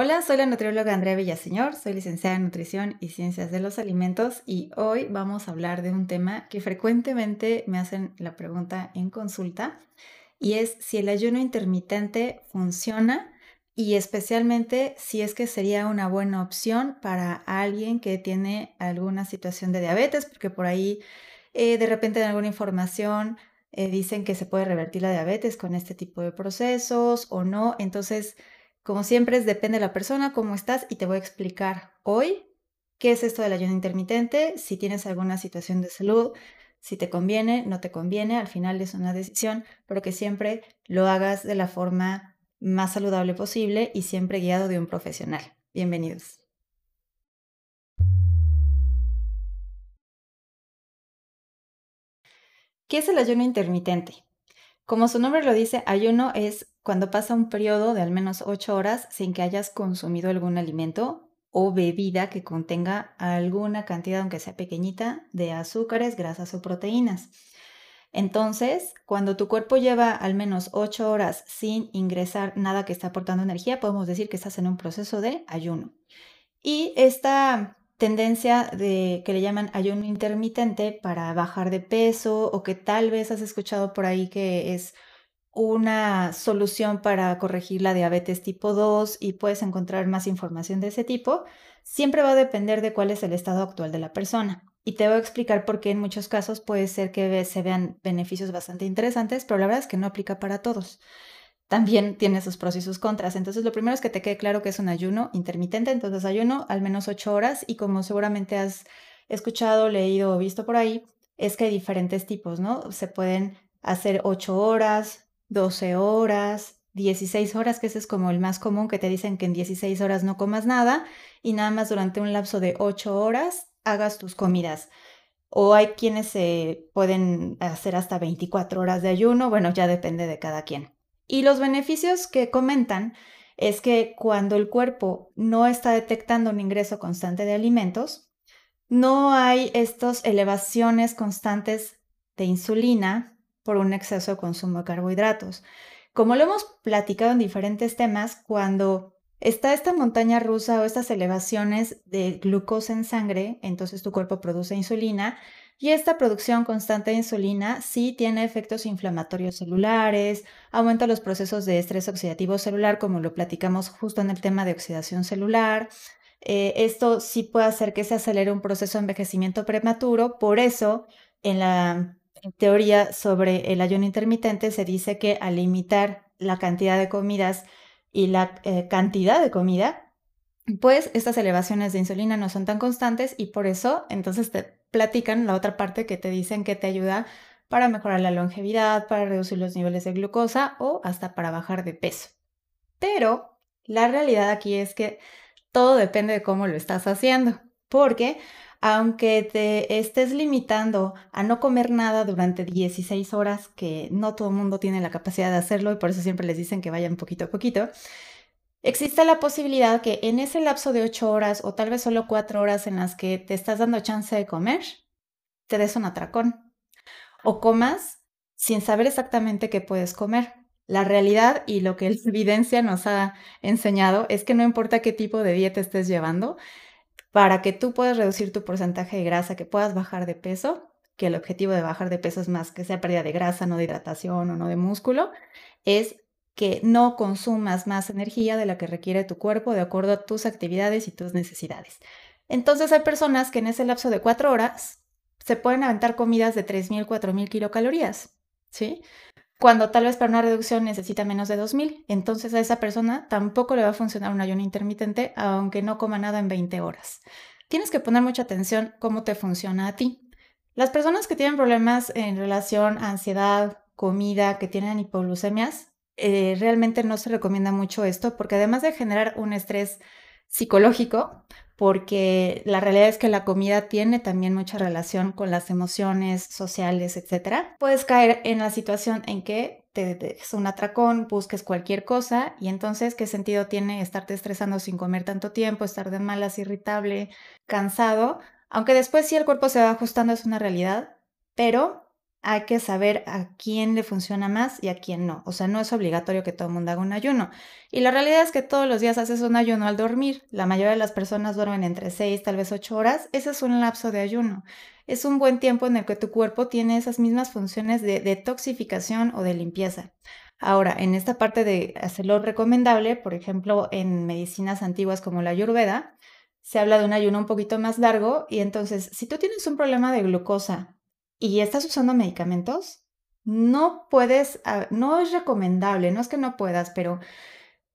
Hola, soy la nutrióloga Andrea Villaseñor, soy licenciada en Nutrición y Ciencias de los Alimentos y hoy vamos a hablar de un tema que frecuentemente me hacen la pregunta en consulta y es si el ayuno intermitente funciona y especialmente si es que sería una buena opción para alguien que tiene alguna situación de diabetes, porque por ahí eh, de repente en alguna información eh, dicen que se puede revertir la diabetes con este tipo de procesos o no. Entonces, como siempre, depende de la persona, cómo estás y te voy a explicar hoy qué es esto del ayuno intermitente, si tienes alguna situación de salud, si te conviene, no te conviene, al final es una decisión, pero que siempre lo hagas de la forma más saludable posible y siempre guiado de un profesional. Bienvenidos. ¿Qué es el ayuno intermitente? Como su nombre lo dice, ayuno es cuando pasa un periodo de al menos 8 horas sin que hayas consumido algún alimento o bebida que contenga alguna cantidad, aunque sea pequeñita, de azúcares, grasas o proteínas. Entonces, cuando tu cuerpo lleva al menos 8 horas sin ingresar nada que está aportando energía, podemos decir que estás en un proceso de ayuno. Y esta tendencia de que le llaman ayuno intermitente para bajar de peso o que tal vez has escuchado por ahí que es una solución para corregir la diabetes tipo 2 y puedes encontrar más información de ese tipo, siempre va a depender de cuál es el estado actual de la persona. Y te voy a explicar por qué en muchos casos puede ser que se vean beneficios bastante interesantes, pero la verdad es que no aplica para todos. También tiene sus pros y sus contras. Entonces, lo primero es que te quede claro que es un ayuno intermitente. Entonces, ayuno al menos 8 horas y como seguramente has escuchado, leído o visto por ahí, es que hay diferentes tipos, ¿no? Se pueden hacer 8 horas, 12 horas, 16 horas, que ese es como el más común, que te dicen que en 16 horas no comas nada y nada más durante un lapso de 8 horas hagas tus comidas. O hay quienes se pueden hacer hasta 24 horas de ayuno, bueno, ya depende de cada quien. Y los beneficios que comentan es que cuando el cuerpo no está detectando un ingreso constante de alimentos, no hay estas elevaciones constantes de insulina por un exceso de consumo de carbohidratos. Como lo hemos platicado en diferentes temas, cuando Está esta montaña rusa o estas elevaciones de glucosa en sangre, entonces tu cuerpo produce insulina y esta producción constante de insulina sí tiene efectos inflamatorios celulares, aumenta los procesos de estrés oxidativo celular, como lo platicamos justo en el tema de oxidación celular. Eh, esto sí puede hacer que se acelere un proceso de envejecimiento prematuro, por eso en la teoría sobre el ayuno intermitente se dice que al limitar la cantidad de comidas y la eh, cantidad de comida, pues estas elevaciones de insulina no son tan constantes y por eso entonces te platican la otra parte que te dicen que te ayuda para mejorar la longevidad, para reducir los niveles de glucosa o hasta para bajar de peso. Pero la realidad aquí es que todo depende de cómo lo estás haciendo, porque aunque te estés limitando a no comer nada durante 16 horas, que no todo el mundo tiene la capacidad de hacerlo y por eso siempre les dicen que vayan poquito a poquito, existe la posibilidad que en ese lapso de 8 horas o tal vez solo 4 horas en las que te estás dando chance de comer, te des un atracón o comas sin saber exactamente qué puedes comer. La realidad y lo que la evidencia nos ha enseñado es que no importa qué tipo de dieta estés llevando, para que tú puedas reducir tu porcentaje de grasa, que puedas bajar de peso, que el objetivo de bajar de peso es más que sea pérdida de grasa, no de hidratación o no de músculo, es que no consumas más energía de la que requiere tu cuerpo de acuerdo a tus actividades y tus necesidades. Entonces hay personas que en ese lapso de cuatro horas se pueden aventar comidas de 3.000, 4.000 kilocalorías, ¿sí? cuando tal vez para una reducción necesita menos de 2000. Entonces a esa persona tampoco le va a funcionar un ayuno intermitente aunque no coma nada en 20 horas. Tienes que poner mucha atención cómo te funciona a ti. Las personas que tienen problemas en relación a ansiedad, comida, que tienen hipoglucemias, eh, realmente no se recomienda mucho esto porque además de generar un estrés psicológico, porque la realidad es que la comida tiene también mucha relación con las emociones sociales, etc. Puedes caer en la situación en que te des un atracón, busques cualquier cosa y entonces, ¿qué sentido tiene estarte estresando sin comer tanto tiempo, estar de malas, irritable, cansado? Aunque después sí el cuerpo se va ajustando, es una realidad, pero hay que saber a quién le funciona más y a quién no. O sea, no es obligatorio que todo el mundo haga un ayuno. Y la realidad es que todos los días haces un ayuno al dormir. La mayoría de las personas duermen entre 6, tal vez 8 horas. Ese es un lapso de ayuno. Es un buen tiempo en el que tu cuerpo tiene esas mismas funciones de detoxificación o de limpieza. Ahora, en esta parte de hacerlo recomendable, por ejemplo, en medicinas antiguas como la ayurveda, se habla de un ayuno un poquito más largo y entonces, si tú tienes un problema de glucosa y estás usando medicamentos, no puedes, ah, no es recomendable, no es que no puedas, pero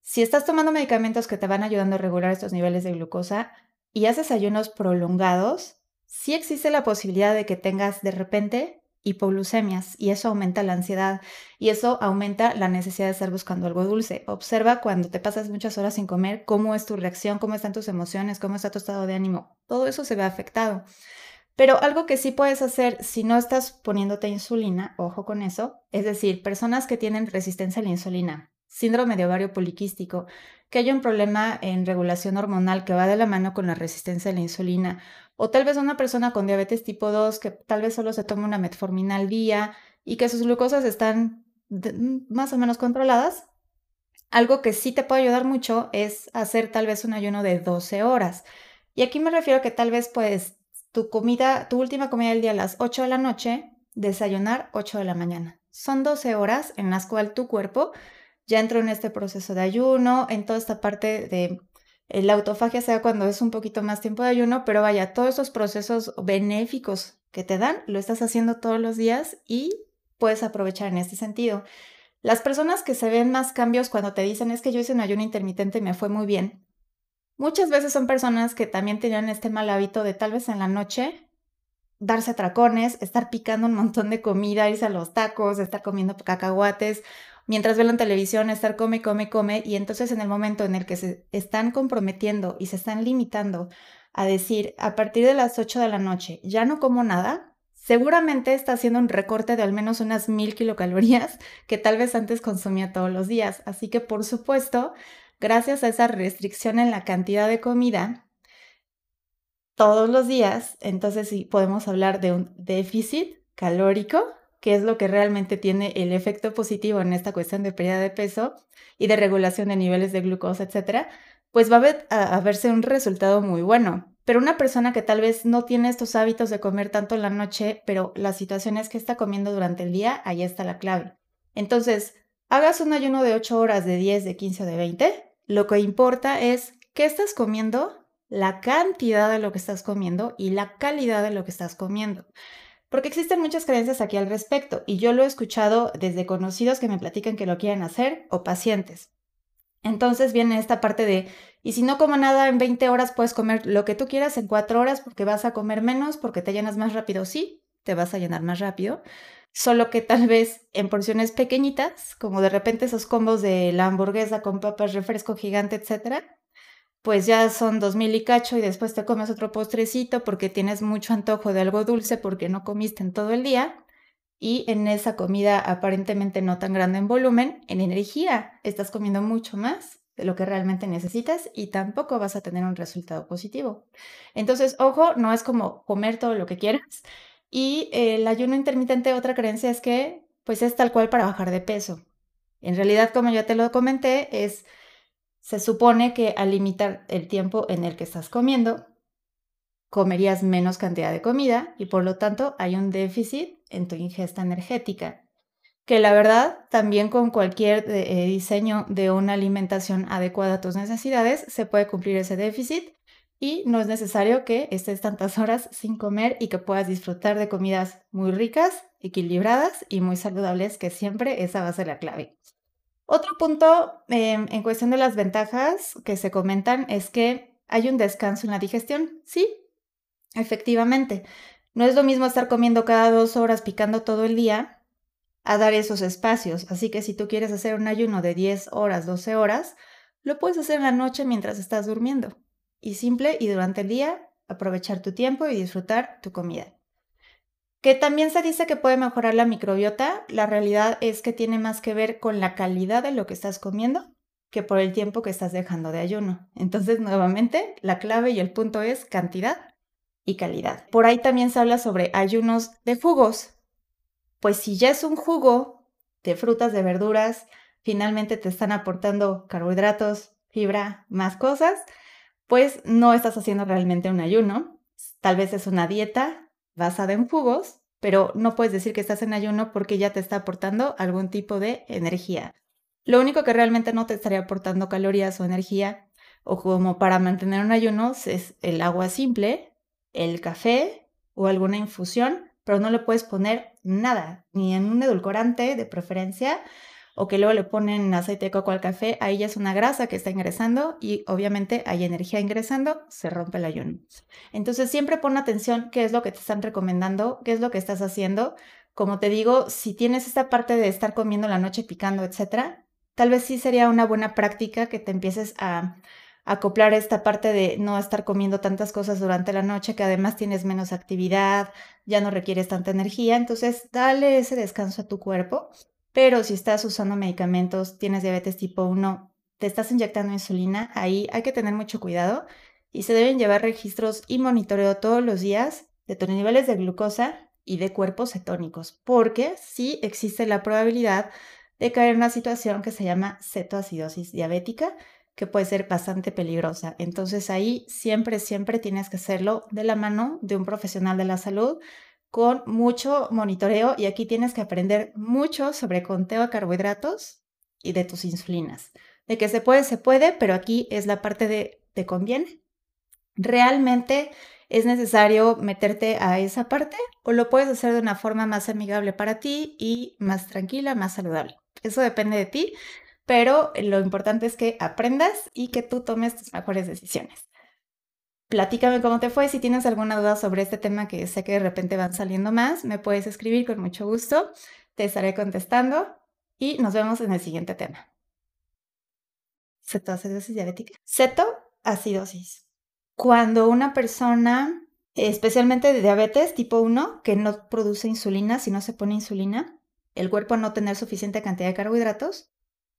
si estás tomando medicamentos que te van ayudando a regular estos niveles de glucosa y haces ayunos prolongados, sí existe la posibilidad de que tengas de repente hipoglucemias y eso aumenta la ansiedad y eso aumenta la necesidad de estar buscando algo dulce. Observa cuando te pasas muchas horas sin comer cómo es tu reacción, cómo están tus emociones, cómo está tu estado de ánimo. Todo eso se ve afectado. Pero algo que sí puedes hacer si no estás poniéndote insulina, ojo con eso, es decir, personas que tienen resistencia a la insulina, síndrome de ovario poliquístico, que hay un problema en regulación hormonal que va de la mano con la resistencia a la insulina, o tal vez una persona con diabetes tipo 2 que tal vez solo se toma una metformina al día y que sus glucosas están más o menos controladas, algo que sí te puede ayudar mucho es hacer tal vez un ayuno de 12 horas. Y aquí me refiero a que tal vez puedes tu comida, tu última comida del día a las 8 de la noche, desayunar 8 de la mañana. Son 12 horas en las cuales tu cuerpo ya entró en este proceso de ayuno, en toda esta parte de eh, la autofagia sea cuando es un poquito más tiempo de ayuno, pero vaya, todos esos procesos benéficos que te dan, lo estás haciendo todos los días y puedes aprovechar en este sentido. Las personas que se ven más cambios cuando te dicen es que yo hice un ayuno intermitente y me fue muy bien, Muchas veces son personas que también tenían este mal hábito de tal vez en la noche darse atracones, estar picando un montón de comida, irse a los tacos, estar comiendo cacahuates, mientras ven la televisión, estar come, come, come, y entonces en el momento en el que se están comprometiendo y se están limitando a decir a partir de las 8 de la noche ya no como nada, seguramente está haciendo un recorte de al menos unas mil kilocalorías que tal vez antes consumía todos los días. Así que por supuesto gracias a esa restricción en la cantidad de comida todos los días, entonces sí podemos hablar de un déficit calórico, que es lo que realmente tiene el efecto positivo en esta cuestión de pérdida de peso y de regulación de niveles de glucosa, etcétera, pues va a, verse un resultado muy bueno. Pero una persona que tal vez no tiene estos hábitos de comer tanto en la noche, pero la situación es que está comiendo durante el día, ahí está la clave. Entonces, hagas un ayuno de 8 horas, de 10, de 15 o de 20, lo que importa es qué estás comiendo, la cantidad de lo que estás comiendo y la calidad de lo que estás comiendo. Porque existen muchas creencias aquí al respecto y yo lo he escuchado desde conocidos que me platican que lo quieren hacer o pacientes. Entonces viene esta parte de, y si no como nada en 20 horas puedes comer lo que tú quieras en 4 horas porque vas a comer menos, porque te llenas más rápido, sí, te vas a llenar más rápido, solo que tal vez en porciones pequeñitas, como de repente esos combos de la hamburguesa con papas, refresco gigante, etcétera, pues ya son dos mil y cacho y después te comes otro postrecito porque tienes mucho antojo de algo dulce porque no comiste en todo el día. Y en esa comida aparentemente no tan grande en volumen, en energía, estás comiendo mucho más de lo que realmente necesitas y tampoco vas a tener un resultado positivo. Entonces, ojo, no es como comer todo lo que quieras, y el ayuno intermitente, otra creencia es que pues es tal cual para bajar de peso. En realidad, como ya te lo comenté, es se supone que al limitar el tiempo en el que estás comiendo, comerías menos cantidad de comida y por lo tanto hay un déficit en tu ingesta energética. Que la verdad, también con cualquier eh, diseño de una alimentación adecuada a tus necesidades, se puede cumplir ese déficit y no es necesario que estés tantas horas sin comer y que puedas disfrutar de comidas muy ricas, equilibradas y muy saludables, que siempre esa va a ser la clave. Otro punto em, en cuestión de las ventajas que se comentan es que hay un descanso en la digestión. Sí, efectivamente. No es lo mismo estar comiendo cada dos horas picando todo el día a dar esos espacios. Así que si tú quieres hacer un ayuno de 10 horas, 12 horas, lo puedes hacer en la noche mientras estás durmiendo y simple y durante el día aprovechar tu tiempo y disfrutar tu comida. Que también se dice que puede mejorar la microbiota, la realidad es que tiene más que ver con la calidad de lo que estás comiendo que por el tiempo que estás dejando de ayuno. Entonces, nuevamente, la clave y el punto es cantidad y calidad. Por ahí también se habla sobre ayunos de jugos, pues si ya es un jugo de frutas, de verduras, finalmente te están aportando carbohidratos, fibra, más cosas, pues no estás haciendo realmente un ayuno. Tal vez es una dieta basada en jugos, pero no puedes decir que estás en ayuno porque ya te está aportando algún tipo de energía. Lo único que realmente no te estaría aportando calorías o energía o como para mantener un ayuno es el agua simple, el café o alguna infusión, pero no le puedes poner nada, ni en un edulcorante de preferencia, o que luego le ponen aceite de coco al café, ahí ya es una grasa que está ingresando y obviamente hay energía ingresando, se rompe el ayuno. Entonces siempre pon atención qué es lo que te están recomendando, qué es lo que estás haciendo. Como te digo, si tienes esta parte de estar comiendo la noche picando, etcétera, tal vez sí sería una buena práctica que te empieces a acoplar esta parte de no estar comiendo tantas cosas durante la noche, que además tienes menos actividad, ya no requieres tanta energía, entonces dale ese descanso a tu cuerpo. Pero si estás usando medicamentos, tienes diabetes tipo 1, te estás inyectando insulina, ahí hay que tener mucho cuidado y se deben llevar registros y monitoreo todos los días de tus niveles de glucosa y de cuerpos cetónicos, porque sí existe la probabilidad de caer en una situación que se llama cetoacidosis diabética, que puede ser bastante peligrosa. Entonces ahí siempre, siempre tienes que hacerlo de la mano de un profesional de la salud con mucho monitoreo y aquí tienes que aprender mucho sobre conteo de carbohidratos y de tus insulinas. De que se puede, se puede, pero aquí es la parte de te conviene. ¿Realmente es necesario meterte a esa parte o lo puedes hacer de una forma más amigable para ti y más tranquila, más saludable? Eso depende de ti pero lo importante es que aprendas y que tú tomes tus mejores decisiones. Platícame cómo te fue. Si tienes alguna duda sobre este tema que sé que de repente van saliendo más, me puedes escribir con mucho gusto. Te estaré contestando y nos vemos en el siguiente tema. Cetoacidosis diabética. Cetoacidosis. Cuando una persona, especialmente de diabetes tipo 1, que no produce insulina, si no se pone insulina, el cuerpo no tener suficiente cantidad de carbohidratos,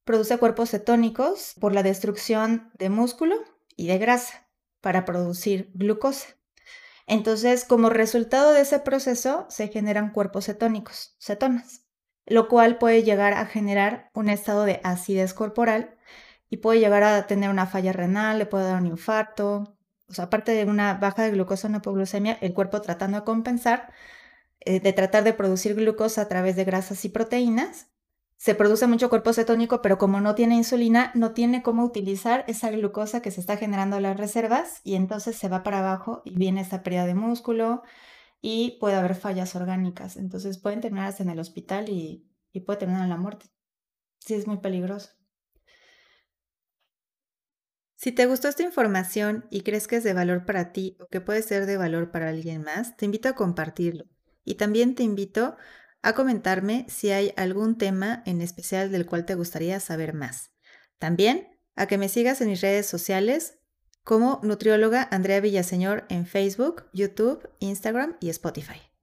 Produce cuerpos cetónicos por la destrucción de músculo y de grasa para producir glucosa. Entonces, como resultado de ese proceso, se generan cuerpos cetónicos, cetonas, lo cual puede llegar a generar un estado de acidez corporal y puede llegar a tener una falla renal, le puede dar un infarto. O sea, aparte de una baja de glucosa, una hipoglucemia, el cuerpo tratando de compensar, eh, de tratar de producir glucosa a través de grasas y proteínas, se produce mucho cuerpo cetónico, pero como no tiene insulina, no tiene cómo utilizar esa glucosa que se está generando en las reservas y entonces se va para abajo y viene esta pérdida de músculo y puede haber fallas orgánicas. Entonces pueden terminar hasta en el hospital y, y puede terminar en la muerte. Sí, es muy peligroso. Si te gustó esta información y crees que es de valor para ti o que puede ser de valor para alguien más, te invito a compartirlo. Y también te invito a comentarme si hay algún tema en especial del cual te gustaría saber más. También a que me sigas en mis redes sociales como nutrióloga Andrea Villaseñor en Facebook, YouTube, Instagram y Spotify.